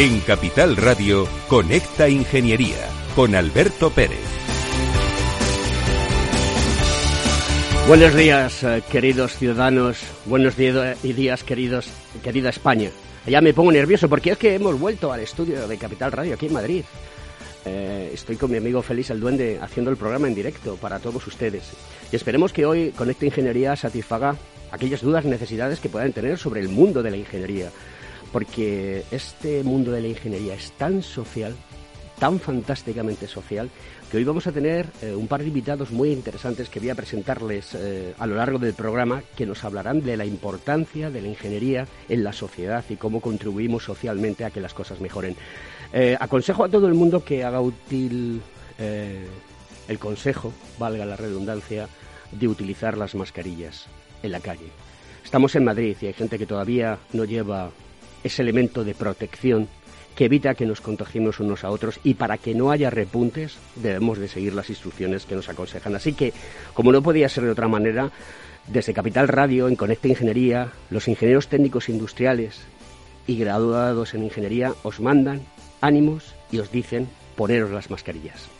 En Capital Radio, Conecta Ingeniería con Alberto Pérez. Buenos días, eh, queridos ciudadanos. Buenos días, queridos, querida España. Ya me pongo nervioso porque es que hemos vuelto al estudio de Capital Radio aquí en Madrid. Eh, estoy con mi amigo Félix el Duende haciendo el programa en directo para todos ustedes. Y esperemos que hoy Conecta Ingeniería satisfaga aquellas dudas, necesidades que puedan tener sobre el mundo de la ingeniería. Porque este mundo de la ingeniería es tan social, tan fantásticamente social, que hoy vamos a tener eh, un par de invitados muy interesantes que voy a presentarles eh, a lo largo del programa, que nos hablarán de la importancia de la ingeniería en la sociedad y cómo contribuimos socialmente a que las cosas mejoren. Eh, aconsejo a todo el mundo que haga útil el consejo, valga la redundancia, de utilizar las mascarillas en la calle. Estamos en Madrid y hay gente que todavía no lleva ese elemento de protección que evita que nos contagiemos unos a otros y para que no haya repuntes debemos de seguir las instrucciones que nos aconsejan. Así que, como no podía ser de otra manera, desde Capital Radio, en Conecta Ingeniería, los ingenieros técnicos industriales y graduados en ingeniería os mandan ánimos y os dicen poneros las mascarillas.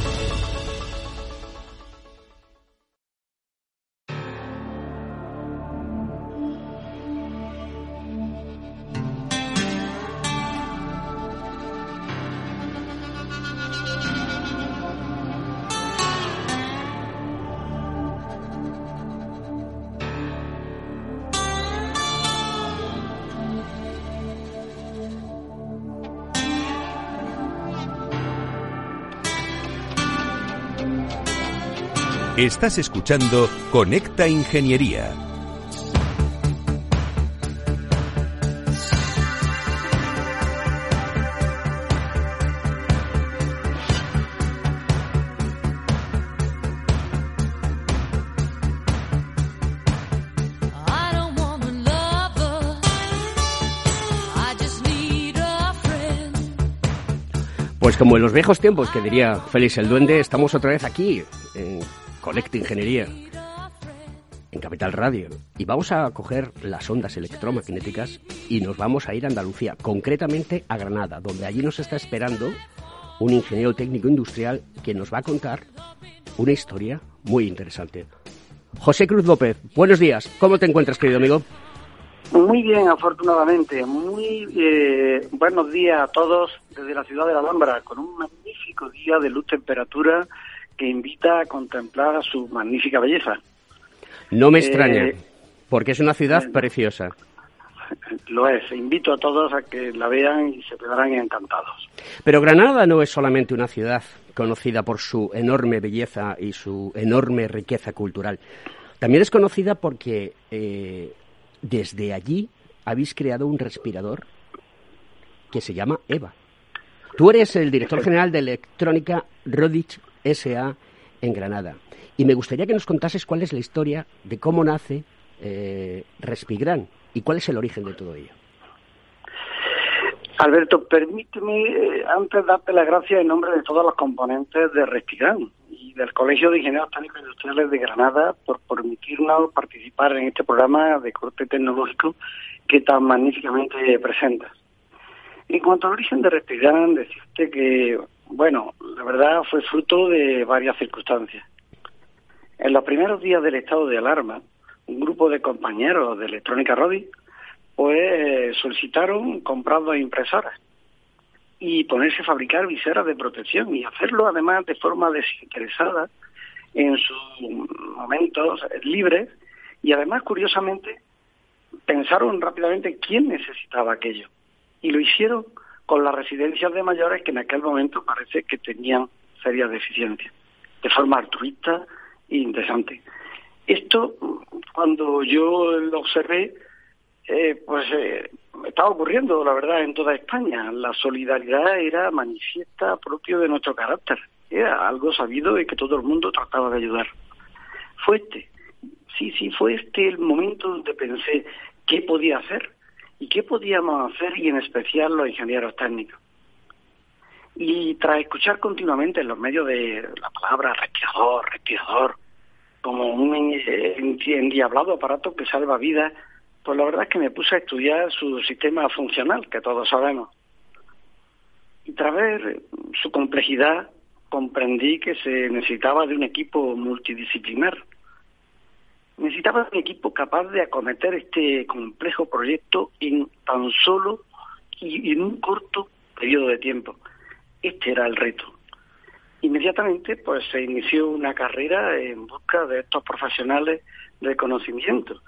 Estás escuchando Conecta Ingeniería. Pues como en los viejos tiempos, que diría Félix el Duende, estamos otra vez aquí, en Conecta Ingeniería en Capital Radio y vamos a coger las ondas electromagnéticas y nos vamos a ir a Andalucía, concretamente a Granada, donde allí nos está esperando un ingeniero técnico industrial que nos va a contar una historia muy interesante. José Cruz López, buenos días. ¿Cómo te encuentras, querido amigo? Muy bien, afortunadamente. Muy eh, buenos días a todos desde la ciudad de La Alhambra, con un magnífico día de luz temperatura que invita a contemplar su magnífica belleza. No me extraña, eh, porque es una ciudad eh, preciosa. Lo es. Invito a todos a que la vean y se quedarán encantados. Pero Granada no es solamente una ciudad conocida por su enorme belleza y su enorme riqueza cultural. También es conocida porque desde allí habéis creado un respirador que se llama EVA. Tú eres el director general de Electrónica Rodich SA en Granada. Y me gustaría que nos contases cuál es la historia de cómo nace eh, Respigran y cuál es el origen de todo ello. Alberto, permíteme eh, antes darte las gracias en nombre de todos los componentes de Respigran y del Colegio de Ingenieros Técnicos Industriales de Granada por permitirnos participar en este programa de corte tecnológico que tan magníficamente presenta. En cuanto al origen de Respigran, decirte que, bueno, la verdad fue fruto de varias circunstancias. En los primeros días del estado de alarma, un grupo de compañeros de Electrónica Rodi pues solicitaron comprar dos impresoras y ponerse a fabricar viseras de protección y hacerlo además de forma desinteresada en sus momentos libres y además curiosamente pensaron rápidamente quién necesitaba aquello y lo hicieron con las residencias de mayores que en aquel momento parece que tenían serias deficiencias de forma altruista e interesante. Esto, cuando yo lo observé, eh, pues eh, estaba ocurriendo, la verdad, en toda España. La solidaridad era manifiesta propio de nuestro carácter. Era algo sabido y que todo el mundo trataba de ayudar. Fue este, sí, sí, fue este el momento donde pensé qué podía hacer y qué podíamos hacer y en especial los ingenieros técnicos. Y tras escuchar continuamente en los medios de la palabra respirador, respirador, como un endiablado aparato que salva vidas, pues la verdad es que me puse a estudiar su sistema funcional, que todos sabemos. Y tras ver su complejidad, comprendí que se necesitaba de un equipo multidisciplinar. Necesitaba un equipo capaz de acometer este complejo proyecto en tan solo y en un corto periodo de tiempo. Este era el reto. Inmediatamente, pues se inició una carrera en busca de estos profesionales de conocimiento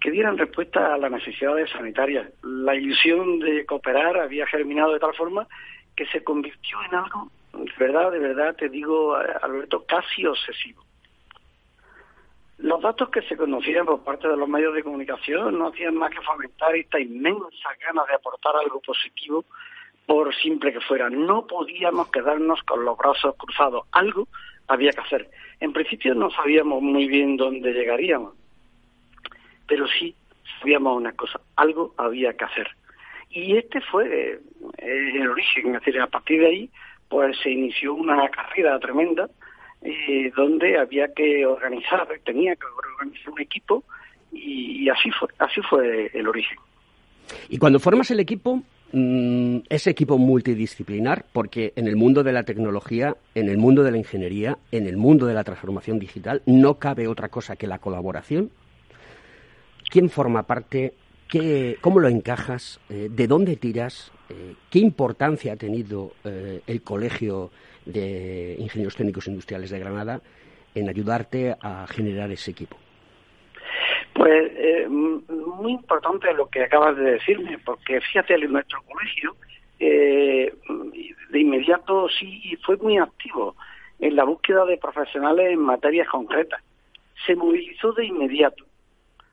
que dieran respuesta a las necesidades sanitarias. La ilusión de cooperar había germinado de tal forma que se convirtió en algo, de verdad, de verdad, te digo, Alberto, casi obsesivo. Los datos que se conocían por parte de los medios de comunicación no hacían más que fomentar esta inmensa gana de aportar algo positivo, por simple que fuera. No podíamos quedarnos con los brazos cruzados. Algo había que hacer. En principio no sabíamos muy bien dónde llegaríamos pero sí sabíamos una cosa, algo había que hacer. Y este fue eh, el origen, es decir, a partir de ahí pues se inició una carrera tremenda eh, donde había que organizar, tenía que organizar un equipo y, así fue, así fue el origen. Y cuando formas el equipo, mm, ese equipo multidisciplinar, porque en el mundo de la tecnología, en el mundo de la ingeniería, en el mundo de la transformación digital, no cabe otra cosa que la colaboración quién forma parte, qué, cómo lo encajas, eh, de dónde tiras, eh, qué importancia ha tenido eh, el Colegio de Ingenieros Técnicos Industriales de Granada en ayudarte a generar ese equipo. Pues muy importante lo que acabas de decirme, porque fíjate, en nuestro colegio de inmediato sí fue muy activo en la búsqueda de profesionales en materias concretas. Se movilizó de inmediato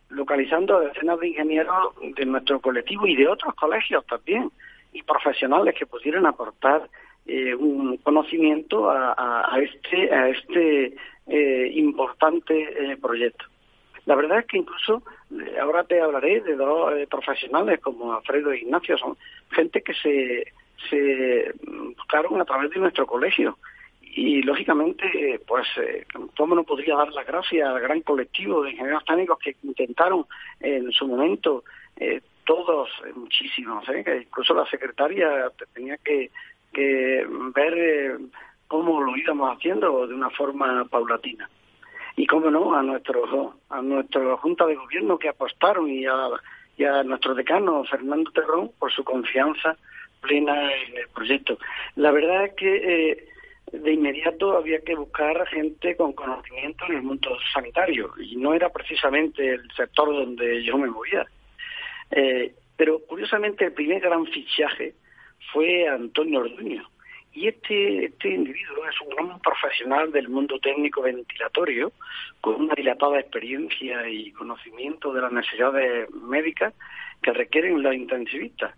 localizando a decenas de ingenieros de nuestro colectivo y de otros colegios también, y profesionales que pudieran aportar eh, un conocimiento a, este, a este eh, importante eh, proyecto. La verdad es que incluso ahora te hablaré de dos profesionales como Alfredo e Ignacio, son gente que se, se buscaron a través de nuestro colegio. Y lógicamente, pues, eh, ¿cómo no podría dar las gracias al gran colectivo de ingenieros técnicos que intentaron en su momento, eh, todos, eh, muchísimos, que incluso la secretaria tenía que, que ver cómo lo íbamos haciendo de una forma paulatina. y cómo no a nuestro a nuestra junta de gobierno que apostaron y a, y a nuestro decano Fernando Terrón por su confianza plena en el proyecto. La verdad es que eh, de inmediato había que buscar gente con conocimiento en el mundo sanitario y no era precisamente el sector donde yo me movía. Eh, pero curiosamente el primer gran fichaje fue Antonio Orduño. Y este, este individuo es un gran profesional del mundo técnico ventilatorio, con una dilatada experiencia y conocimiento de las necesidades médicas que requieren los intensivistas.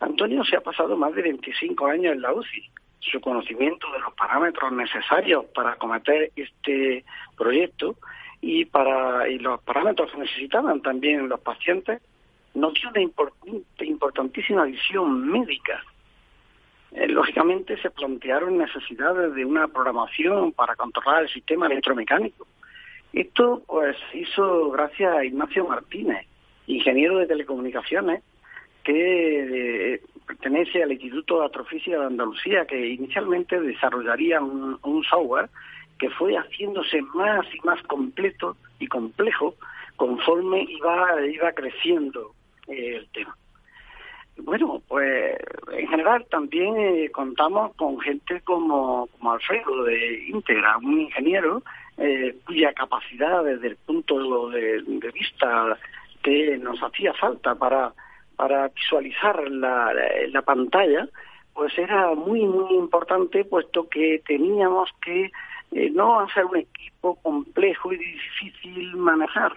Antonio se ha pasado más de 25 años en la UCI. Su conocimiento de los parámetros necesarios para acometer este proyecto y para y los parámetros que necesitaban también los pacientes nos dio una importantísima visión médica eh, lógicamente se plantearon necesidades de una programación para controlar el sistema electromecánico. Esto pues hizo gracias a Ignacio Martínez, ingeniero de telecomunicaciones, que eh, pertenece al Instituto de Astrofísica de Andalucía, que inicialmente desarrollaría un, software que fue haciéndose más y más completo y complejo conforme iba, iba creciendo eh, el tema. Bueno, pues en general también eh, contamos con gente como, como Alfredo de Integra, un ingeniero eh, cuya capacidad desde el punto de, vista que nos hacía falta para, para visualizar la, la, pantalla, pues era muy, muy importante, puesto que teníamos que eh, no hacer un equipo complejo y difícil manejar,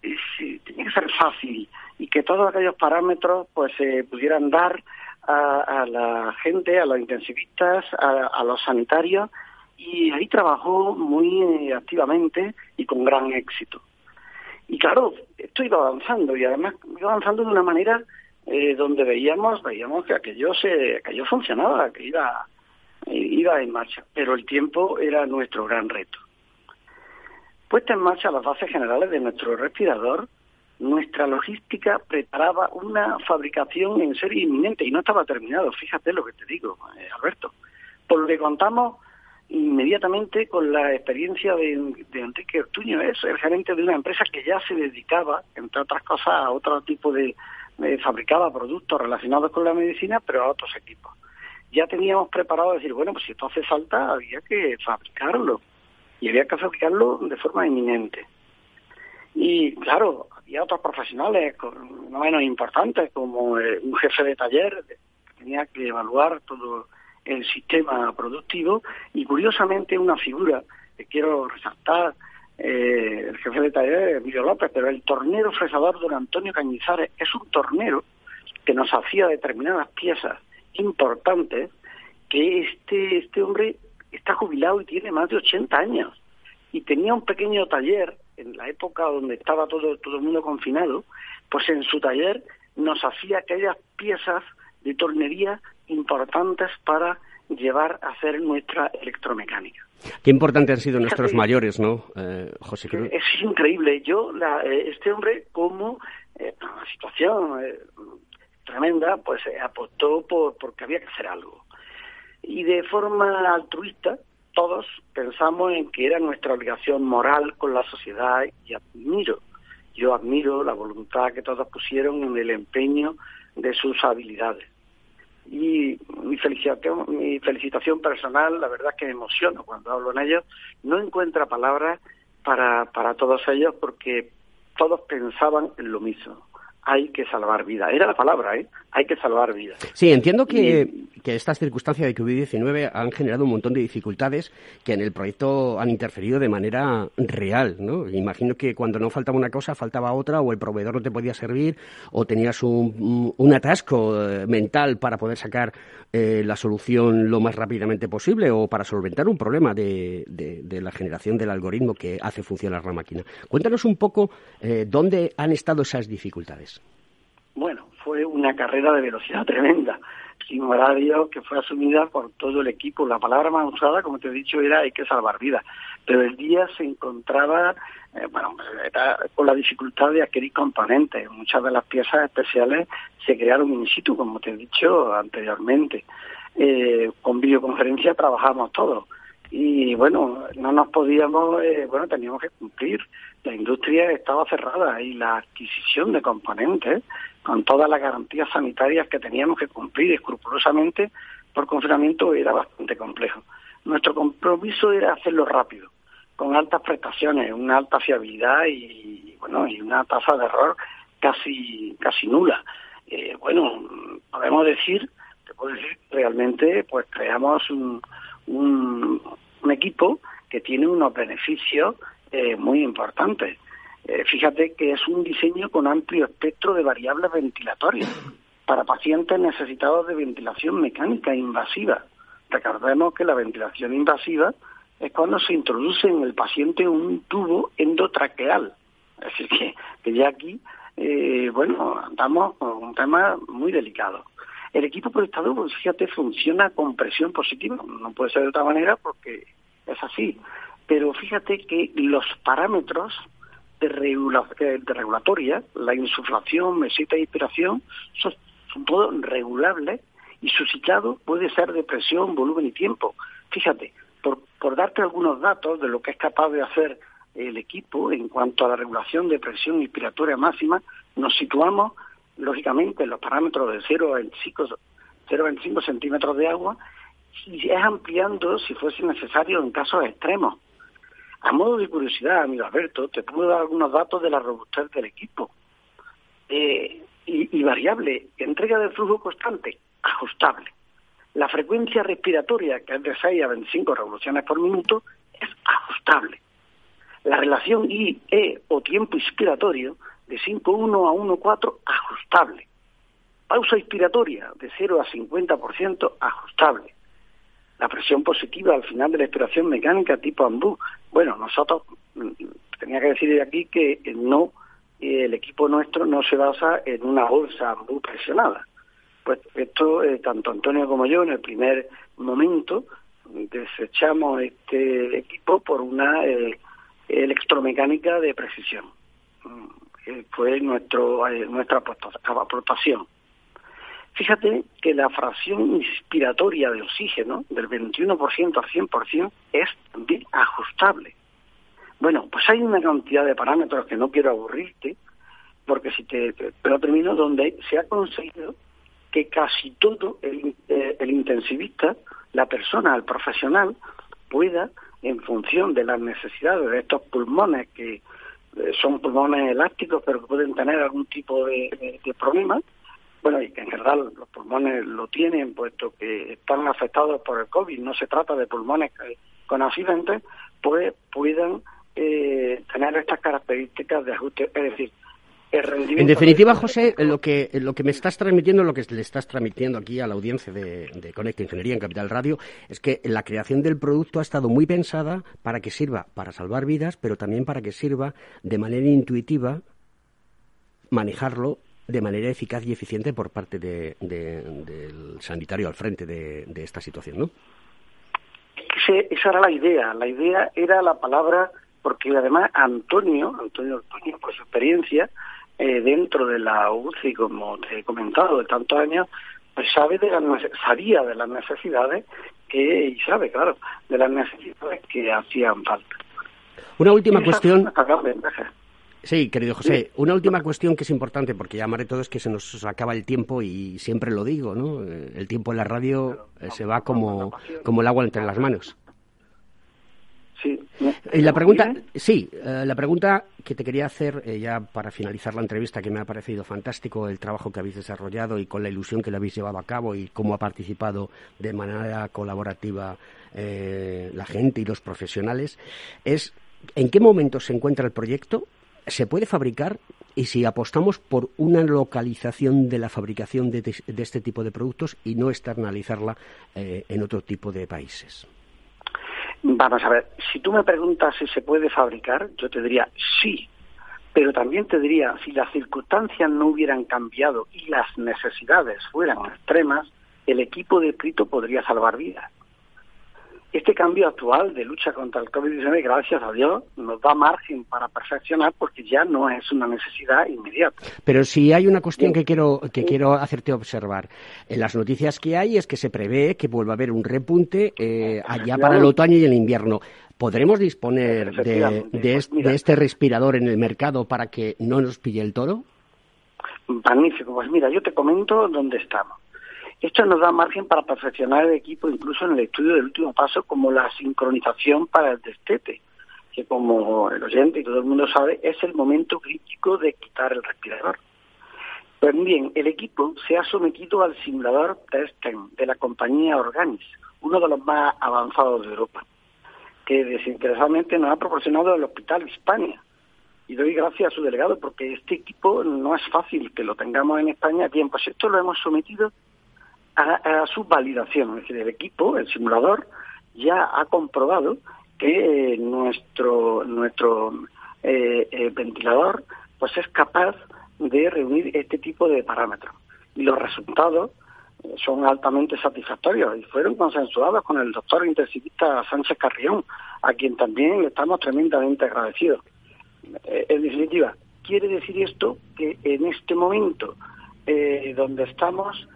tenía que ser fácil y que todos aquellos parámetros pues se pudieran dar a, la gente, a los intensivistas, a, los sanitarios y ahí trabajó muy activamente y con gran éxito. Y claro, esto iba avanzando y además iba avanzando de una manera eh, donde veíamos veíamos que aquello se aquello funcionaba, que iba iba en marcha, pero el tiempo era nuestro gran reto. Puesta en marcha las bases generales de nuestro respirador, nuestra logística preparaba una fabricación en serie inminente y no estaba terminado, fíjate lo que te digo, eh, Alberto. Por lo que contamos inmediatamente con la experiencia de, Enrique Ortuño, es el gerente de una empresa que ya se dedicaba, entre otras cosas, a otro tipo de, fabricaba productos relacionados con la medicina, pero a otros equipos. Ya teníamos preparado decir, bueno, pues si esto hace falta, había que fabricarlo y había que fabricarlo de forma inminente. Y claro, había otros profesionales no menos importantes, como eh, un jefe de taller que tenía que evaluar todo el sistema productivo y curiosamente una figura que quiero resaltar, eh, el jefe de taller Emilio López, pero el tornero fresador don Antonio Cañizares es un tornero que nos hacía determinadas piezas importantes que este, este hombre está jubilado y tiene más de 80 años y tenía un pequeño taller en la época donde estaba todo, todo el mundo confinado, pues en su taller nos hacía aquellas piezas de tornería importantes para llevar a hacer nuestra electromecánica. Qué importante han sido nuestros mayores, ¿no, eh, José Cruz? Es increíble. Yo, la, eh, este hombre, como eh, una situación eh, tremenda, pues apostó por porque había que hacer algo. Y de forma altruista, todos pensamos en que era nuestra obligación moral con la sociedad y admiro, yo admiro la voluntad que todos pusieron en el empeño de sus habilidades. Y mi felicitación, mi felicitación personal, la verdad es que me emociono cuando hablo en ellos, no encuentra palabras para, para todos ellos porque todos pensaban en lo mismo hay que salvar vidas. Era la palabra, ¿eh? Hay que salvar vidas. Sí, entiendo que, que estas circunstancias de COVID-19 han generado un montón de dificultades que en el proyecto han interferido de manera real, ¿no? Imagino que cuando no faltaba una cosa, faltaba otra, o el proveedor no te podía servir, o tenías un, un atasco eh, mental para poder sacar eh, la solución lo más rápidamente posible, o para solventar un problema de, de, la generación del algoritmo que hace funcionar la máquina. Cuéntanos un poco eh, dónde han estado esas dificultades. Bueno, fue una carrera de velocidad tremenda, sin horario, que fue asumida por todo el equipo. La palabra más usada, como te he dicho, era hay que salvar vidas. Pero el día se encontraba, eh, bueno, con la dificultad de adquirir componentes. Muchas de las piezas especiales se crearon in situ, como te he dicho anteriormente. Eh, con videoconferencia trabajamos todos y bueno, no nos podíamos, eh, bueno, teníamos que cumplir. La industria estaba cerrada y la adquisición de componentes, con todas las garantías sanitarias que teníamos que cumplir escrupulosamente por confinamiento, era bastante complejo. Nuestro compromiso era hacerlo rápido, con altas prestaciones, una alta fiabilidad y, bueno, y una tasa de error casi, casi nula. Eh, bueno, podemos decir, te puedo decir, realmente, pues creamos un, un, equipo que tiene unos beneficios eh, muy importantes. Eh, fíjate que es un diseño con amplio espectro de variables ventilatorias para pacientes necesitados de ventilación mecánica invasiva. Recordemos que la ventilación invasiva es cuando se introduce en el paciente un tubo endotraqueal. Decir, que, que ya aquí, eh, bueno, andamos con un tema muy delicado. El equipo proyectado, pues fíjate, funciona con presión positiva. No puede ser de otra manera porque es así. Pero fíjate que los parámetros de, de regulatoria, la insuflación, mesita e inspiración, son, son todos regulables y su ciclado puede ser de presión, volumen y tiempo. Fíjate, por, por darte algunos datos de lo que es capaz de hacer el equipo en cuanto a la regulación de presión inspiratoria máxima, nos situamos lógicamente, los parámetros de 0 a 25, centímetros de agua y es ampliando si fuese necesario en casos extremos. A modo de curiosidad, amigo Alberto, te puedo dar algunos datos de la robustez del equipo. Eh, y, y, variable, entrega de flujo constante, ajustable. La frecuencia respiratoria, que es de 6 a 25 revoluciones por minuto, es ajustable. La relación I-E o tiempo inspiratorio de 5.1 a 1.4 ajustable. Pausa inspiratoria de 0 a 50% ajustable. La presión positiva al final de la expiración mecánica tipo AMBU. Bueno, nosotros, mm, tenía que decir aquí que no, el equipo nuestro no se basa en una bolsa AMBU presionada. Pues esto, eh, tanto Antonio como yo, en el primer momento, desechamos este equipo por una eh, electromecánica de precisión mm, fue nuestro, eh, nuestra aportación. Fíjate que la fracción inspiratoria de oxígeno del 21% al 100% es bien ajustable. Bueno, pues hay una cantidad de parámetros que no quiero aburrirte, porque si te, pero termino donde se ha conseguido que casi todo el, eh, el intensivista, la persona, el profesional, pueda, en función de las necesidades de estos pulmones que eh, son pulmones elásticos, pero que pueden tener algún tipo de, problema. Bueno, y que en general los pulmones lo tienen, puesto que están afectados por el COVID, no se trata de pulmones con accidentes, pues puedan eh, tener estas características de ajuste. Es decir, en definitiva, José, lo que, lo que me estás transmitiendo, lo que le estás transmitiendo aquí a la audiencia de, de Conecta Ingeniería en Capital Radio, es que la creación del producto ha estado muy pensada para que sirva para salvar vidas, pero también para que sirva de manera intuitiva manejarlo de manera eficaz y eficiente por parte del sanitario al frente de, esta situación, ¿no? esa era la idea. La idea era la palabra, porque además Antonio, Antonio, Antonio por su experiencia, eh, dentro de la UCI, como te he comentado, de tantos años, pues sabe de las sabía de las necesidades que, y sabe, claro, de las necesidades que hacían falta. Una última cuestión. Sí, querido José, una última cuestión que es importante, porque ya amaré todo, es que se nos acaba el tiempo y siempre lo digo, ¿no? El tiempo en la radio eh, se va como, como el agua entre las manos. Sí. Y la pregunta, sí, eh, la pregunta que te quería hacer eh, ya para finalizar la entrevista, que me ha parecido fantástico el trabajo que habéis desarrollado y con la ilusión que lo habéis llevado a cabo y cómo ha participado de manera colaborativa eh, la gente y los profesionales, es en qué momento se encuentra el proyecto, se puede fabricar y si apostamos por una localización de la fabricación de, este tipo de productos y no externalizarla en otro tipo de países. Vamos a ver, si tú me preguntas si se puede fabricar, yo te diría sí, pero también te diría, si las circunstancias no hubieran cambiado y las necesidades fueran extremas, el equipo de escrito podría salvar vidas. Este cambio actual de lucha contra el COVID-19, gracias a Dios, nos da margen para perfeccionar porque ya no es una necesidad inmediata. Pero si hay una cuestión que quiero, que quiero hacerte observar. En las noticias que hay es que se prevé que vuelva a haber un repunte eh, allá para el otoño y el invierno. ¿Podremos disponer de, pues de este respirador en el mercado para que no nos pille el toro? Magnífico. Pues mira, yo te comento dónde estamos. Esto nos da margen para perfeccionar el equipo incluso en el estudio del último paso como la sincronización para el destete, que como el oyente y todo el mundo sabe es el momento crítico de quitar el respirador. Bien, el equipo se ha sometido al simulador Testen de la compañía Organis, uno de los más avanzados de Europa, que desinteresadamente nos ha proporcionado el Hospital Hispania. Y doy gracias a su delegado porque este equipo no es fácil que lo tengamos en España. Bien, pues esto lo hemos sometido a, su validación. Es decir, el equipo, el simulador, ya ha comprobado que eh, nuestro nuestro eh, eh, ventilador pues es capaz de reunir este tipo de parámetros y los resultados son altamente satisfactorios y fueron consensuados con el doctor intensivista Sánchez Carrión, a quien también estamos tremendamente agradecidos. en definitiva, quiere decir esto que en este momento donde estamos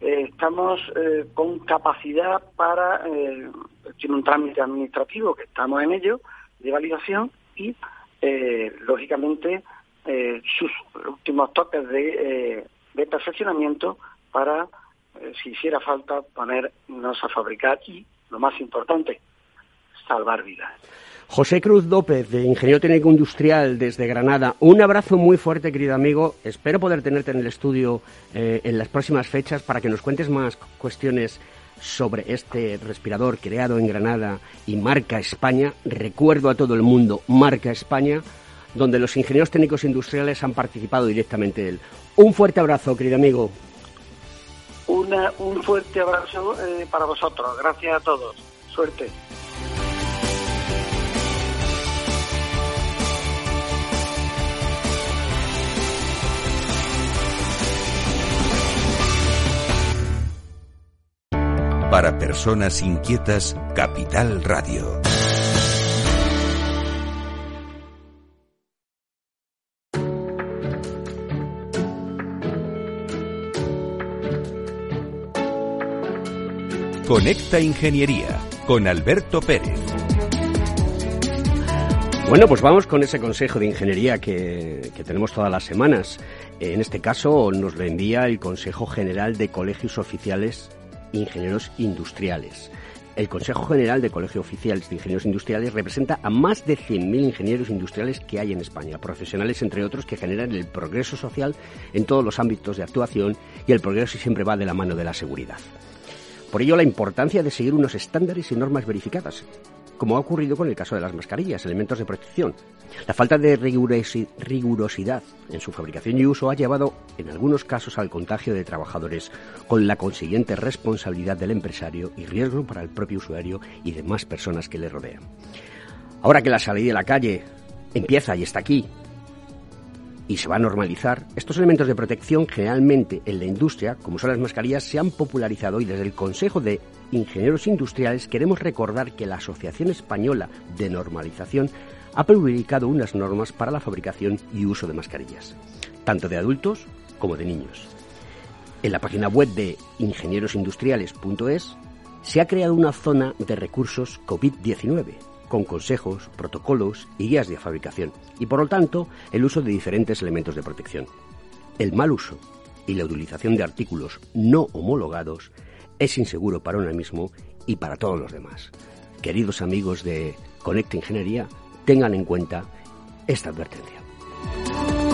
eh, estamos eh, con capacidad para, eh, tiene un trámite administrativo que estamos en ello, de validación y, lógicamente, sus últimos toques de, de perfeccionamiento para, si hiciera falta, ponernos a fabricar y, lo más importante, salvar vidas. José Cruz López, de Ingeniero Técnico Industrial desde Granada. Un abrazo muy fuerte, querido amigo. Espero poder tenerte en el estudio eh, en las próximas fechas para que nos cuentes más cuestiones sobre este respirador creado en Granada y marca España. Recuerdo a todo el mundo, marca España, donde los ingenieros técnicos industriales han participado directamente de él. Un fuerte abrazo, querido amigo. un fuerte abrazo eh, para vosotros. Gracias a todos. Suerte. Para personas inquietas, Capital Radio. Conecta Ingeniería con Alberto Pérez. Bueno, pues vamos con ese consejo de ingeniería que, que, tenemos todas las semanas. En este caso nos lo envía el Consejo General de Colegios Oficiales ingenieros industriales. El Consejo General de Colegio Oficiales de Ingenieros Industriales representa a más de 100.000 ingenieros industriales que hay en España, profesionales entre otros que generan el progreso social en todos los ámbitos de actuación y el progreso siempre va de la mano de la seguridad. Por ello, la importancia de seguir unos estándares y normas verificadas, como ha ocurrido con el caso de las mascarillas, elementos de protección. La falta de rigurosidad en su fabricación y uso ha llevado, en algunos casos, al contagio de trabajadores, con la consiguiente responsabilidad del empresario y riesgo para el propio usuario y demás personas que le rodean. Ahora que la salida de la calle empieza y está aquí, y se va a normalizar, estos elementos de protección generalmente en la industria, como son las mascarillas, se han popularizado y desde el Consejo de Ingenieros Industriales queremos recordar que la Asociación Española de Normalización ha publicado unas normas para la fabricación y uso de mascarillas, tanto de adultos como de niños. En la página web de ingenierosindustriales.es se ha creado una zona de recursos COVID-19 con consejos, protocolos y guías de fabricación y por lo tanto el uso de diferentes elementos de protección. El mal uso y la utilización de artículos no homologados es inseguro para uno mismo y para todos los demás. Queridos amigos de Conecta Ingeniería, tengan en cuenta esta advertencia.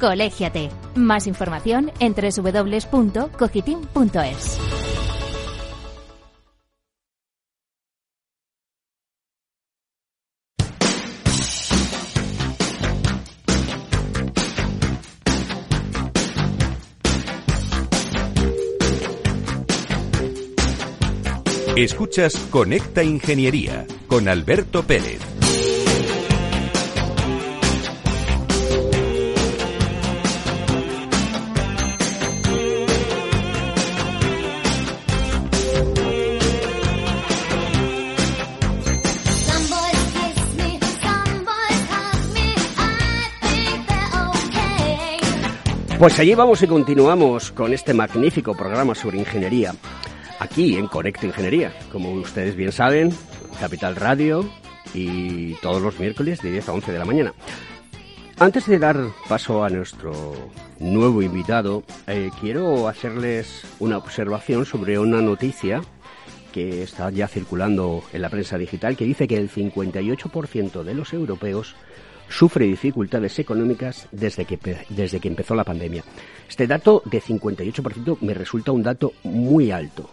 Colégiate. Más información en www.cogitim.es. Escuchas Conecta Ingeniería con Alberto Pérez. Pues allí vamos y continuamos con este magnífico programa sobre ingeniería, aquí en Conecta Ingeniería, como ustedes bien saben, Capital Radio y todos los miércoles de 10 a 11 de la mañana. Antes de dar paso a nuestro nuevo invitado, eh, quiero hacerles una observación sobre una noticia que está ya circulando en la prensa digital que dice que el 58% de los europeos sufre dificultades económicas desde que, desde que empezó la pandemia. Este dato de 58% me resulta un dato muy alto.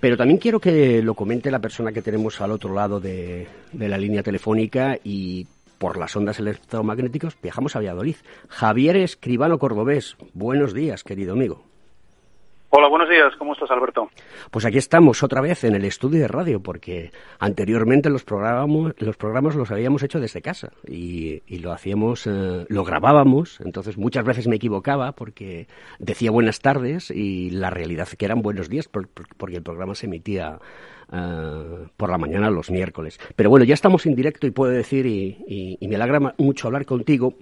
Pero también quiero que lo comente la persona que tenemos al otro lado de, de la línea telefónica y por las ondas electromagnéticas viajamos a Valladolid. Javier Escribano Cordobés, buenos días, querido amigo. Hola, buenos días. ¿Cómo estás, Alberto? Pues aquí estamos otra vez en el estudio de radio, porque anteriormente los programas los, programas los habíamos hecho desde casa y, lo hacíamos, eh, lo grabábamos. Entonces muchas veces me equivocaba porque decía buenas tardes y la realidad que eran buenos días porque el programa se emitía eh, por la mañana los miércoles. Pero bueno, ya estamos en directo y puedo decir, y, me alegra mucho hablar contigo,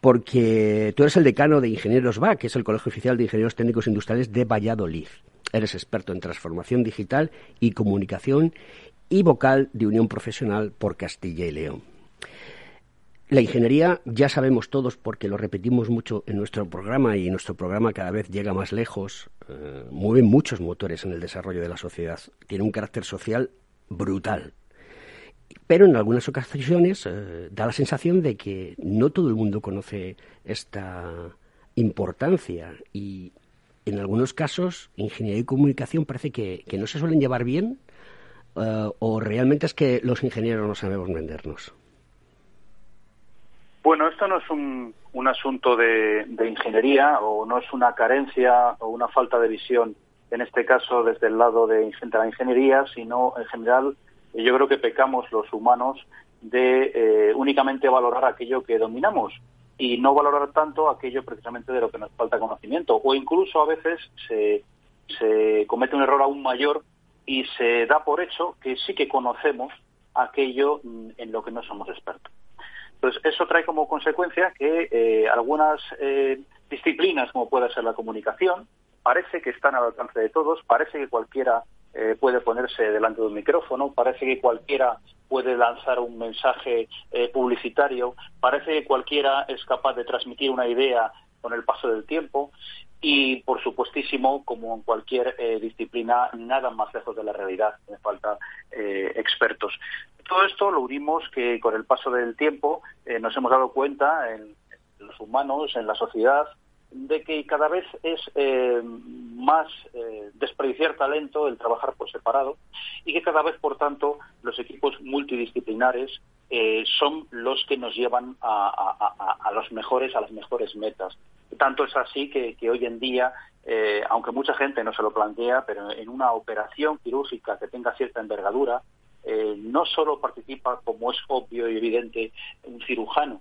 porque tú eres el decano de Ingenieros BA, que es el Colegio Oficial de Ingenieros Técnicos Industriales de Valladolid. Eres experto en transformación digital y comunicación y vocal de Unión Profesional por Castilla y León. La ingeniería ya sabemos todos porque lo repetimos mucho en nuestro programa y nuestro programa cada vez llega más lejos, eh, mueve muchos motores en el desarrollo de la sociedad, tiene un carácter social brutal. Pero en algunas ocasiones eh, da la sensación de que no todo el mundo conoce esta importancia y en algunos casos ingeniería y comunicación parece que, no se suelen llevar bien eh, o realmente es que los ingenieros no sabemos vendernos. Bueno, esto no es un, asunto de, ingeniería o no es una carencia o una falta de visión, en este caso desde el lado de, la ingeniería, sino en general yo creo que pecamos los humanos de eh, únicamente valorar aquello que dominamos y no valorar tanto aquello precisamente de lo que nos falta conocimiento o incluso a veces se, se comete un error aún mayor y se da por hecho que sí que conocemos aquello mm, en lo que no somos expertos. Entonces, eso trae como consecuencia que eh, algunas eh, disciplinas, como puede ser la comunicación, parece que están al alcance de todos, parece que cualquiera eh, puede ponerse delante de un micrófono, parece que cualquiera puede lanzar un mensaje publicitario, parece que cualquiera es capaz de transmitir una idea con el paso del tiempo y, por supuestísimo, como en cualquier disciplina, nada más lejos de la realidad. Me falta expertos. Todo esto lo unimos que con el paso del tiempo eh, nos hemos dado cuenta en, los humanos, en la sociedad, de que cada vez es eh, más eh, desperdiciar talento el trabajar por separado y que cada vez, por tanto, los equipos multidisciplinares eh, son los que nos llevan a, los mejores, a las mejores metas. Tanto es así que, hoy en día, aunque mucha gente no se lo plantea, pero en una operación quirúrgica que tenga cierta envergadura, no solo participa, como es obvio y evidente, un cirujano,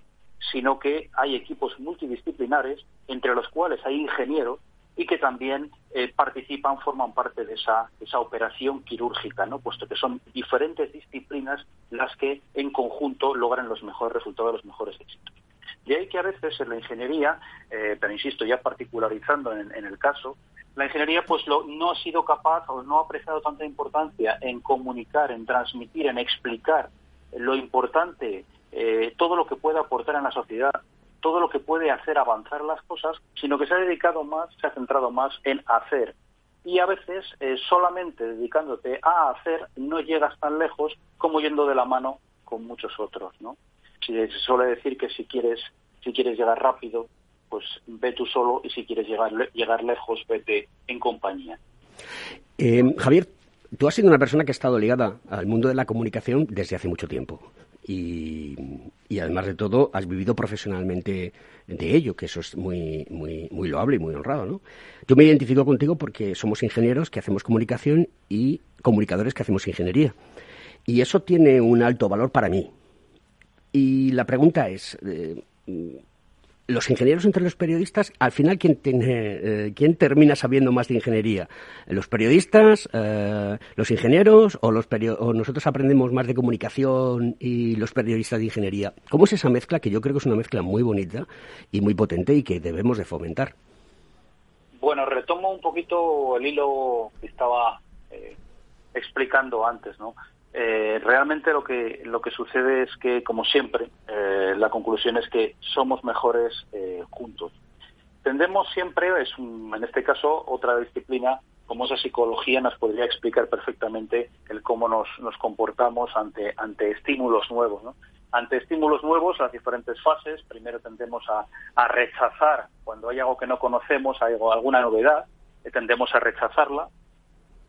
sino que hay equipos multidisciplinares, entre los cuales hay ingenieros, y que también eh, participan, forman parte de esa, esa operación quirúrgica, ¿no? puesto que son diferentes disciplinas las que en conjunto logran los mejores resultados, los mejores éxitos. De ahí que a veces en la ingeniería, eh, pero insisto, ya particularizando en, el caso, la ingeniería pues no ha sido capaz o no ha prestado tanta importancia en comunicar, en transmitir, en explicar lo importante eh, todo lo que puede aportar en la sociedad, todo lo que puede hacer avanzar las cosas, sino que se ha dedicado más, se ha centrado más en hacer. Y a veces eh, solamente dedicándote a hacer no llegas tan lejos como yendo de la mano con muchos otros, ¿no? Se suele decir que si quieres si quieres llegar rápido, pues ve tú solo y si quieres llegar llegar lejos, vete en compañía. Eh, Javier, tú has sido una persona que ha estado ligada al mundo de la comunicación desde hace mucho tiempo y, además de todo has vivido profesionalmente de ello, que eso es muy, muy, muy loable y muy honrado. ¿no? Yo me identifico contigo porque somos ingenieros que hacemos comunicación y comunicadores que hacemos ingeniería. Y eso tiene un alto valor para mí. Y la pregunta es, eh, los ingenieros entre los periodistas, al final, ¿quién, tiene, eh, ¿quién termina sabiendo más de ingeniería? ¿Los periodistas, eh, los ingenieros o, los o nosotros aprendemos más de comunicación y los periodistas de ingeniería? ¿Cómo es esa mezcla que yo creo que es una mezcla muy bonita y muy potente y que debemos de fomentar? Bueno, retomo un poquito el hilo que estaba eh, explicando antes, ¿no? Eh, realmente lo que lo que sucede es que, como siempre, eh, la conclusión es que somos mejores eh, juntos. Tendemos siempre, es en este caso otra disciplina como esa psicología nos podría explicar perfectamente el cómo nos, nos comportamos ante ante estímulos nuevos, Ante estímulos nuevos, las diferentes fases, primero tendemos a, a rechazar cuando hay algo que no conocemos, hay alguna novedad, tendemos a rechazarla,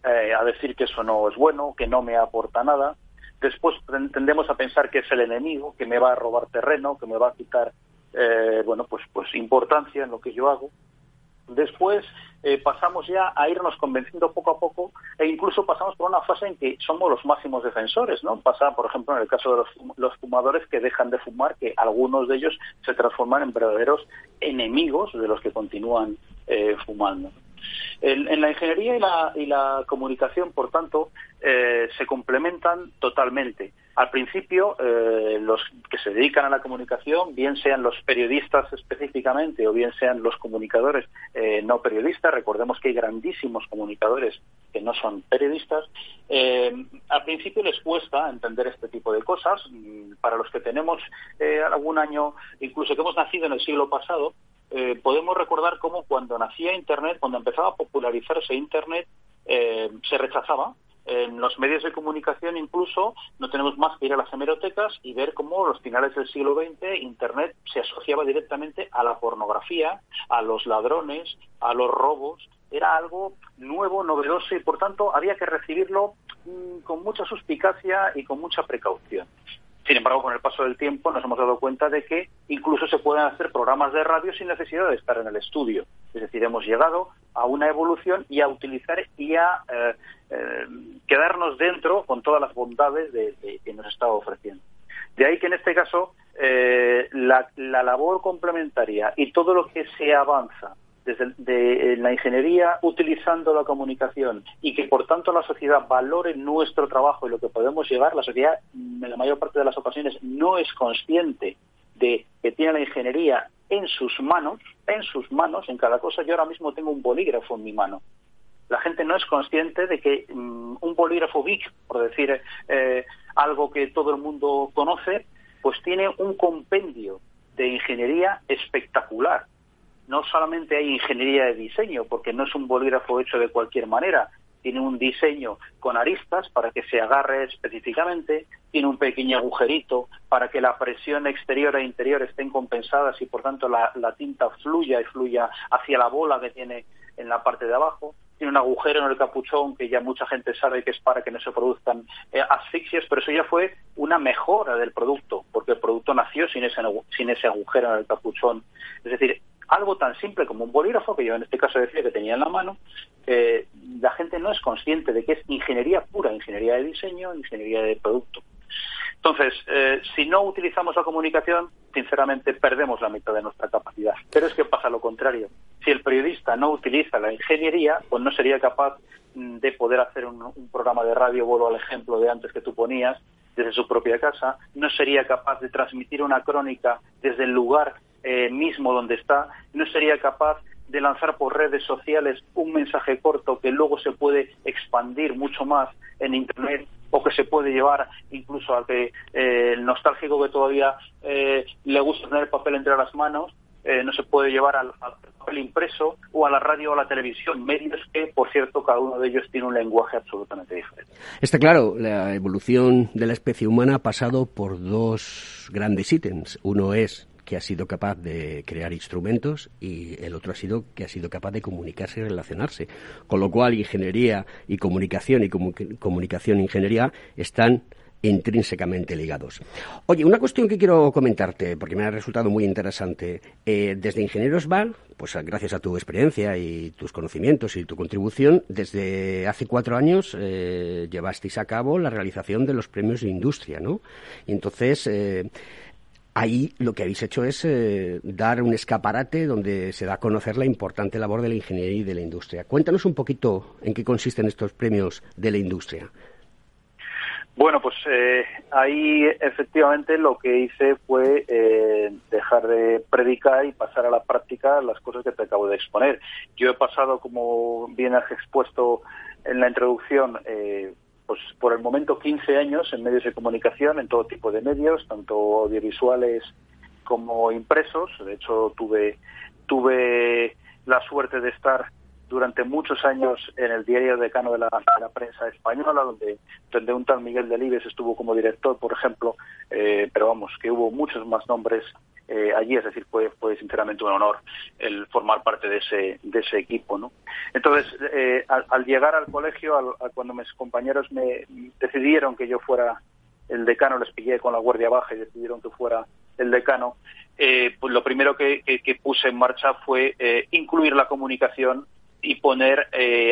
eh, a decir que eso no es bueno, que no me aporta nada. Después tendemos a pensar que es el enemigo, que me va a robar terreno, que me va a quitar, eh, bueno, pues, pues importancia en lo que yo hago. Después eh, pasamos ya a irnos convenciendo poco a poco e incluso pasamos por una fase en que somos los máximos defensores, ¿no? Pasa, por ejemplo, en el caso de los, los fumadores que dejan de fumar, que algunos de ellos se transforman en verdaderos enemigos de los que continúan fumando. En, la ingeniería y la, comunicación, por tanto, eh, se complementan totalmente. Al principio, eh, los que se dedican a la comunicación, bien sean los periodistas específicamente o bien sean los comunicadores eh, no periodistas, recordemos que hay grandísimos comunicadores que no son periodistas, al principio les cuesta entender este tipo de cosas. Para los que tenemos algún año, incluso que hemos nacido en el siglo pasado, eh, podemos recordar cómo cuando nacía Internet, cuando empezaba a popularizarse Internet, eh, se rechazaba. En los medios de comunicación incluso no tenemos más que ir a las hemerotecas y ver cómo a los finales del siglo XX Internet se asociaba directamente a la pornografía, a los ladrones, a los robos. Era algo nuevo, novedoso y por tanto había que recibirlo mm, con mucha suspicacia y con mucha precaución. Sin embargo, con el paso del tiempo nos hemos dado cuenta de que incluso se pueden hacer programas de radio sin necesidad de estar en el estudio. Es decir, hemos llegado a una evolución y a utilizar y a eh, eh, quedarnos dentro con todas las bondades de, que nos está ofreciendo. De ahí que en este caso eh, la labor complementaria y todo lo que se avanza desde de la ingeniería utilizando la comunicación y que por tanto la sociedad valore nuestro trabajo y lo que podemos llegar, la sociedad en la mayor parte de las ocasiones no es consciente de que tiene la ingeniería en sus manos, en sus manos, en cada cosa. Yo ahora mismo tengo un bolígrafo en mi mano. La gente no es consciente de que mm, un bolígrafo BIC, por decir eh, algo que todo el mundo conoce, pues tiene un compendio de ingeniería espectacular no solamente hay ingeniería de diseño, porque no es un bolígrafo hecho de cualquier manera, tiene un diseño con aristas para que se agarre específicamente, tiene un pequeño agujerito para que la presión exterior e interior estén compensadas y por tanto la, tinta fluya y fluya hacia la bola que tiene en la parte de abajo tiene un agujero en el capuchón que ya mucha gente sabe que es para que no se produzcan eh, asfixias, pero eso ya fue una mejora del producto, porque el producto nació sin ese, sin ese agujero en el capuchón. Es decir, algo tan simple como un bolígrafo, que yo en este caso decía que tenía en la mano, la gente no es consciente de que es ingeniería pura, ingeniería de diseño, ingeniería de producto. Entonces, eh, si no utilizamos la comunicación, sinceramente perdemos la mitad de nuestra capacidad. Pero es que pasa lo contrario. Si el periodista no utiliza la ingeniería, pues no sería capaz mm, de poder hacer un, un programa de radio, vuelvo al ejemplo de antes que tú ponías, desde su propia casa, no sería capaz de transmitir una crónica desde el lugar eh, mismo donde está, no sería capaz de lanzar por redes sociales un mensaje corto que luego se puede expandir mucho más en Internet o que se puede llevar incluso a que eh, el nostálgico que todavía eh, le gusta tener el papel entre las manos, no se puede llevar al, papel impreso o a la radio o a la televisión, medios que, por cierto, cada uno de ellos tiene un lenguaje absolutamente diferente. Está claro, la evolución de la especie humana ha pasado por dos grandes ítems. Uno es que ha sido capaz de crear instrumentos y el otro ha sido que ha sido capaz de comunicarse y relacionarse. Con lo cual, ingeniería y comunicación y comunicación e ingeniería están intrínsecamente ligados. Oye, una cuestión que quiero comentarte, porque me ha resultado muy interesante. Eh, desde Ingenieros Val, pues gracias a tu experiencia y tus conocimientos y tu contribución, desde hace cuatro años eh, llevasteis a cabo la realización de los premios de industria, ¿no? Y entonces, eh, Ahí lo que habéis hecho es eh, dar un escaparate donde se da a conocer la importante labor de la ingeniería y de la industria. Cuéntanos un poquito en qué consisten estos premios de la industria. Bueno, pues eh, ahí efectivamente lo que hice fue eh, dejar de predicar y pasar a la práctica las cosas que te acabo de exponer. Yo he pasado, como bien has expuesto en la introducción, pues por el momento 15 años en medios de comunicación, en todo tipo de medios, tanto audiovisuales como impresos. De hecho, tuve, tuve la suerte de estar durante muchos años en el diario decano de la, prensa española, donde, donde un tal Miguel Delibes estuvo como director, por ejemplo, eh, pero vamos, que hubo muchos más nombres eh, allí, es decir, fue, fue sinceramente un honor el formar parte de ese, de ese equipo. ¿no? Entonces, eh, al, llegar al colegio, cuando mis compañeros me decidieron que yo fuera el decano, les pillé con la guardia baja y decidieron que fuera el decano, eh, pues lo primero que, que, puse en marcha fue incluir la comunicación y poner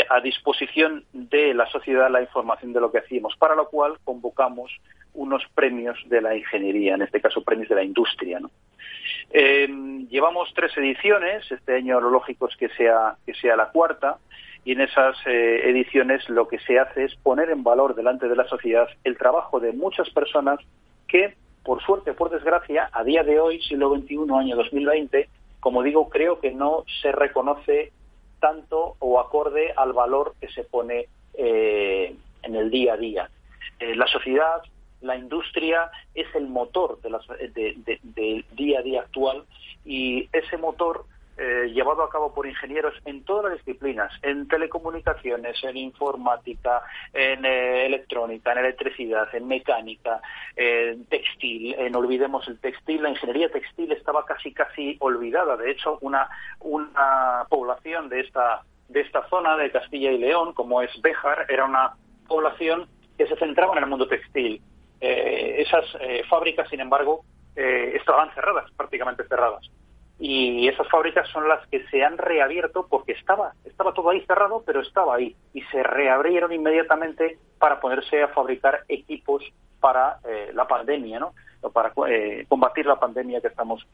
a disposición de la sociedad la información de lo que hacíamos, para lo cual convocamos unos premios de la ingeniería, en este caso premios de la industria. ¿no? Eh, llevamos tres ediciones, este año lo lógico es que sea, que sea la cuarta, y en esas eh, ediciones lo que se hace es poner en valor delante de la sociedad el trabajo de muchas personas que, por suerte, por desgracia, a día de hoy, siglo XXI, año 2020, como digo, creo que no se reconoce tanto o acorde al valor que se pone eh, en el día a día. la sociedad la industria es el motor del día a día actual y ese motor eh, llevado a cabo por ingenieros en todas las disciplinas, en telecomunicaciones, en informática, en eh, electrónica, en electricidad, en mecánica, en textil, en olvidemos el textil, la ingeniería textil estaba casi casi olvidada. De hecho, una, una población de esta, de esta zona de Castilla y León, como es Béjar, era una población que se centraba en el mundo textil eh, esas eh, fábricas, sin embargo, estaban cerradas, prácticamente cerradas. Y esas fábricas son las que se han reabierto porque estaba, estaba todo ahí cerrado, pero estaba ahí. Y se reabrieron inmediatamente para ponerse a fabricar equipos para la pandemia, ¿no? Para combatir la pandemia que estamos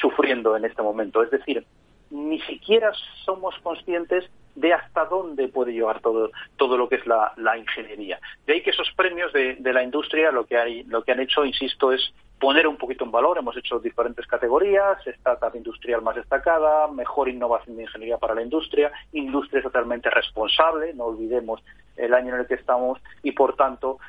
sufriendo en este momento. Es decir, ni siquiera somos conscientes de hasta dónde puede llegar todo, todo lo que es la, ingeniería. De ahí que esos premios de, la industria lo que, hay, lo que han hecho, insisto, es poner un poquito en valor. Hemos hecho diferentes categorías, startup industrial más destacada, mejor innovación de ingeniería para la industria, industria totalmente responsable, no olvidemos el año en el que estamos y por tanto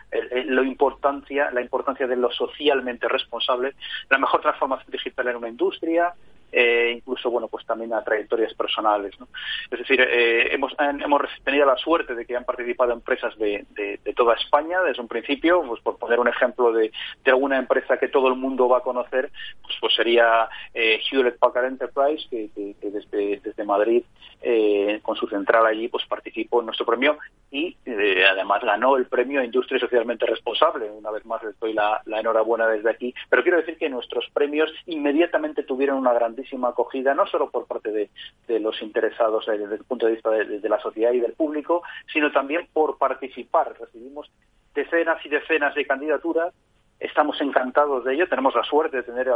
lo importancia, la importancia de lo socialmente responsable, la mejor transformación digital en una industria, eh, incluso, bueno, pues también a trayectorias personales, ¿no? Es decir, eh, hemos, hemos tenido la suerte de que han participado empresas de, de, toda España desde un principio, pues por poner un ejemplo de, de alguna empresa que todo el mundo va a conocer, pues, pues sería eh, Hewlett Packard Enterprise, que, desde, desde Madrid, eh, con su central allí, pues participó en nuestro premio y eh, además ganó el premio Industria Socialmente Responsable. Una vez más les doy la, enhorabuena desde aquí. Pero quiero decir que nuestros premios inmediatamente tuvieron una grandísima acogida, no solo por parte de, los interesados desde el punto de vista de, la sociedad y del público, sino también por participar. Recibimos decenas y decenas de candidaturas estamos encantados de ello. Tenemos la suerte de tener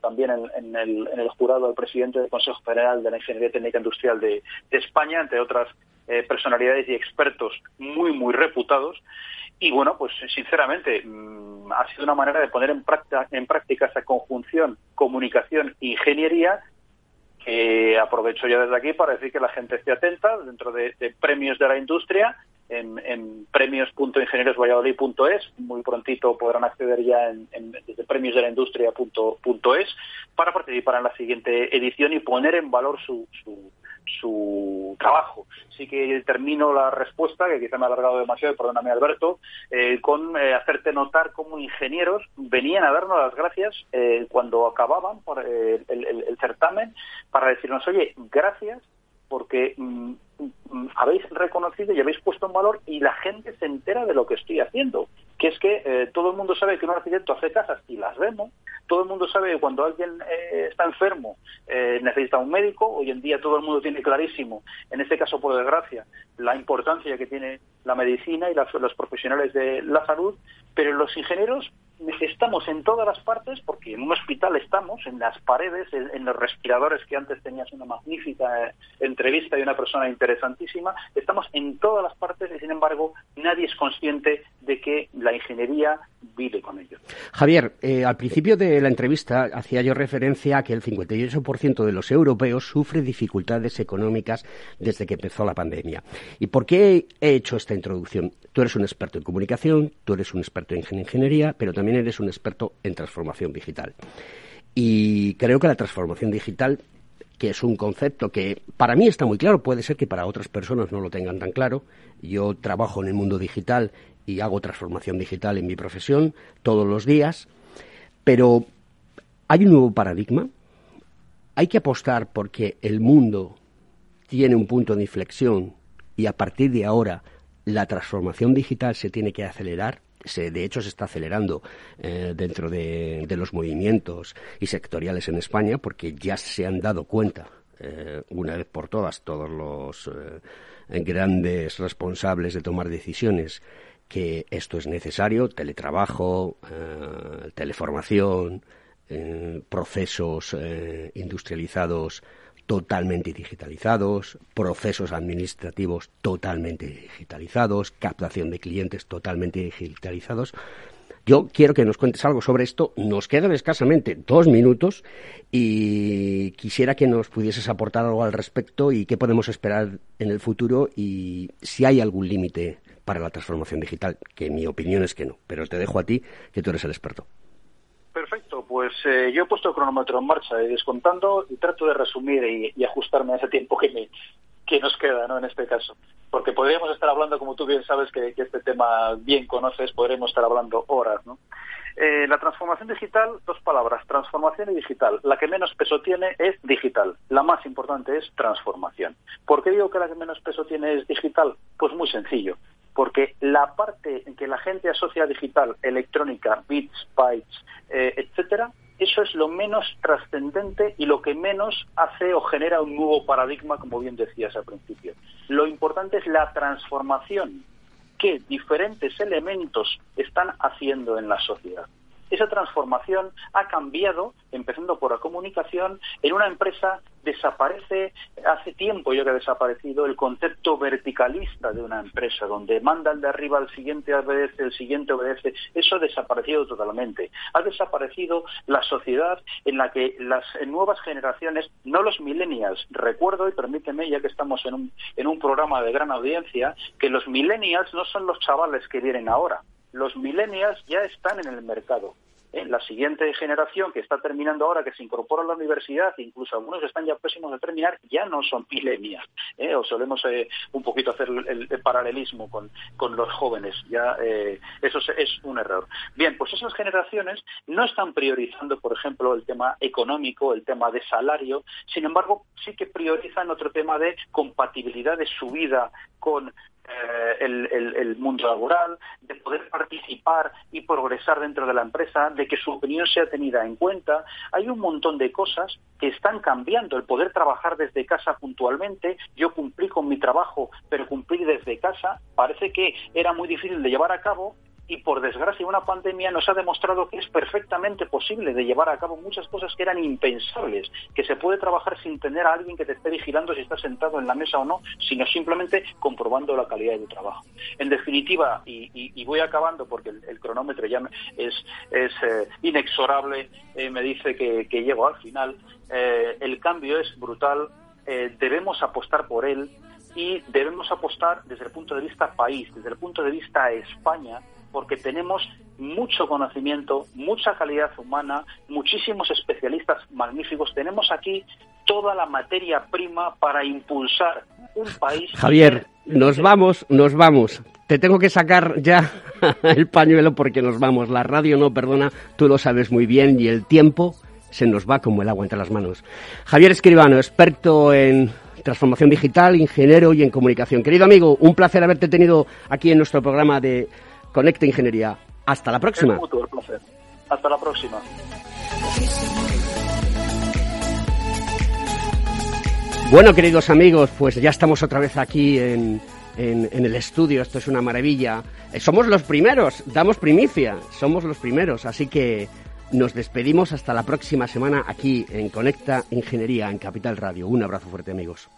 también en, el, jurado al presidente del Consejo General de la Ingeniería Técnica Industrial de España, entre otras eh, personalidades y expertos muy, muy reputados. Y bueno, pues sinceramente mm, ha sido una manera de poner en práctica, en práctica esa conjunción comunicación e ingeniería que aprovecho ya desde aquí para decir que la gente esté atenta dentro de, premios de la industria en, en premios.ingenieriosvalladolid.es. Muy prontito podrán acceder ya en, en desde premiosdelaindustria.es para participar en la siguiente edición y poner en valor su, su, su trabajo. Sí que termino la respuesta, que quizá me ha alargado demasiado, perdóname Alberto, eh, con eh, hacerte notar cómo ingenieros venían a darnos las gracias eh, cuando acababan el, certamen para decirnos, oye, gracias porque mm, mm, habéis reconocido y habéis puesto en valor y la gente se entera de lo que estoy haciendo. Que es que todo el mundo sabe que un arquitecto hace casas y las vemos, todo el mundo sabe que cuando alguien eh, está enfermo eh, necesita un médico. Hoy en día todo el mundo tiene clarísimo, en este caso por desgracia, la importancia que tiene la medicina y los profesionales de la salud, pero los ingenieros estamos en todas las partes, porque en un hospital estamos, en las paredes, en, los respiradores que antes tenías una magnífica eh, entrevista y una persona interesantísima, estamos en todas las partes y sin embargo nadie es consciente de que la ingeniería vive con ello. Javier, eh, al principio de la entrevista hacía yo referencia a que el 58% de los europeos sufre dificultades económicas desde que empezó la pandemia. ¿Y por qué he hecho esta introducción? Tú eres un experto en comunicación, tú eres un experto en ingeniería, pero también eres un experto en transformación digital. Y creo que la transformación digital, que es un concepto que para mí está muy claro, puede ser que para otras personas no lo tengan tan claro. Yo trabajo en el mundo digital y hago transformación digital en mi profesión todos los días, pero hay un nuevo paradigma. Hay que apostar porque el mundo tiene un punto de inflexión y a partir de ahora la transformación digital se tiene que acelerar. Se, de hecho, se está acelerando eh, dentro de, los movimientos y sectoriales en España porque ya se han dado cuenta eh, una vez por todas todos los eh, grandes responsables de tomar decisiones que esto es necesario, teletrabajo, teleformación, procesos industrializados totalmente digitalizados, procesos administrativos totalmente digitalizados, captación de clientes totalmente digitalizados. Yo quiero que nos cuentes algo sobre esto. Nos quedan escasamente dos minutos y quisiera que nos pudieses aportar algo al respecto y qué podemos esperar en el futuro y si hay algún límite para la transformación digital, que mi opinión es que no. Pero te dejo a ti, que tú eres el experto. Perfecto, pues eh, yo he puesto el cronómetro en marcha y descontando y trato de resumir y, ajustarme a ese tiempo que, me, que nos queda ¿no? en este caso. Porque podríamos estar hablando, como tú bien sabes que, este tema bien conoces, podremos estar hablando horas. ¿no? Eh, la transformación digital, dos palabras, transformación y digital. La que menos peso tiene es digital. La más importante es transformación. ¿Por qué digo que la que menos peso tiene es digital? Pues muy sencillo porque la parte en que la gente asocia digital, electrónica, bits, bytes, eh, etcétera, eso es lo menos trascendente y lo que menos hace o genera un nuevo paradigma, como bien decías al principio. Lo importante es la transformación que diferentes elementos están haciendo en la sociedad. Esa transformación ha cambiado, empezando por la comunicación, en una empresa desaparece, hace tiempo ya que ha desaparecido el concepto verticalista de una empresa, donde manda el de arriba, al siguiente obedece, el siguiente obedece, eso ha desaparecido totalmente. Ha desaparecido la sociedad en la que las nuevas generaciones, no los millennials, recuerdo y permíteme, ya que estamos en un, en un programa de gran audiencia, que los millennials no son los chavales que vienen ahora, los millennials ya están en el mercado ¿eh? La siguiente generación que está terminando ahora, que se incorpora a la universidad, incluso algunos están ya próximos a terminar, ya no son milenias. ¿eh? O solemos eh, un poquito hacer el, paralelismo con, los jóvenes. Ya eso es, un error. Bien, pues esas generaciones no están priorizando, por ejemplo, el tema económico, el tema de salario. Sin embargo, sí que priorizan otro tema de compatibilidad de su vida con eh, el, mundo laboral, de poder participar y progresar dentro de la empresa, de que su opinión sea tenida en cuenta. Hay un montón de cosas que están cambiando. El poder trabajar desde casa puntualmente, yo cumplí con mi trabajo, pero cumplí desde casa, parece que era muy difícil de llevar a cabo y por desgracia una pandemia nos ha demostrado que es perfectamente posible de llevar a cabo muchas cosas que eran impensables, que se puede trabajar sin tener a alguien que te esté vigilando si estás sentado en la mesa o no, sino simplemente comprobando la calidad de tu trabajo. En definitiva, y, voy acabando porque el, cronómetro ya es, es eh, inexorable, eh, me dice que, llego al final, eh, el cambio es brutal, debemos apostar por él y debemos apostar desde el punto de vista país, desde el punto de vista España, porque tenemos mucho conocimiento, mucha calidad humana, muchísimos especialistas magníficos. Tenemos aquí toda la materia prima para impulsar un país. Javier, nos vamos, nos vamos. Te tengo que sacar ya el pañuelo porque nos vamos. La radio no perdona, tú lo sabes muy bien y el tiempo se nos va como el agua entre las manos. Javier Escribano, experto en transformación digital, ingeniero y en comunicación. Querido amigo, un placer haberte tenido aquí en nuestro programa de Conecta Ingeniería. Hasta la próxima. Hasta la próxima. Bueno, queridos amigos, pues ya estamos otra vez aquí en, en, el estudio. Esto es una maravilla. Eh, somos los primeros, damos primicia, somos los primeros. Así que nos despedimos hasta la próxima semana aquí en Conecta Ingeniería en Capital Radio. Un abrazo fuerte, amigos.